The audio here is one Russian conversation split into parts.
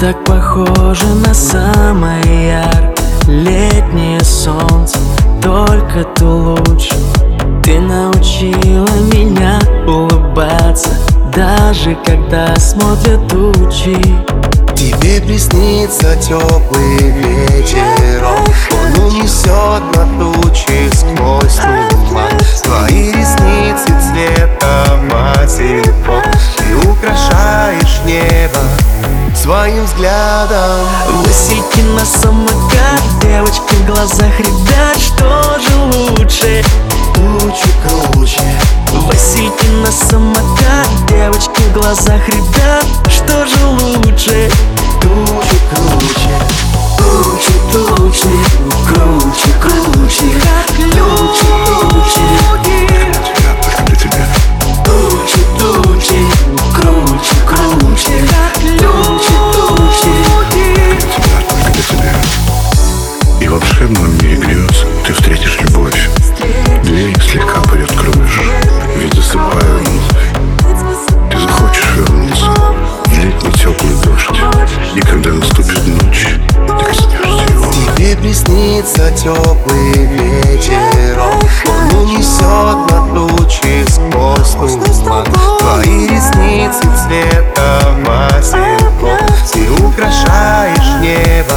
так похоже на самое яркое летнее солнце Только ты лучше. Ты научила меня улыбаться Даже когда смотрят тучи Тебе приснится теплый ветерок Он унесет на тучи своим взглядом Васильки на самокат Девочки в глазах ребят Что же лучше? Тучи круче Васильки на самокат Девочки в глазах ребят приснится теплый ветерок Он унесет на тучи сквозь туман. Твои ресницы цвета материков Ты украшаешь небо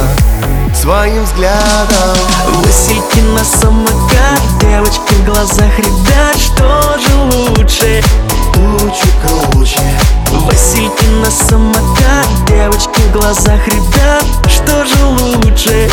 своим взглядом. Васильки на самокат Девочки в глазах ребят Что же лучше? Тучи круче. Васильки на самокат Девочки в глазах ребят Что же лучше?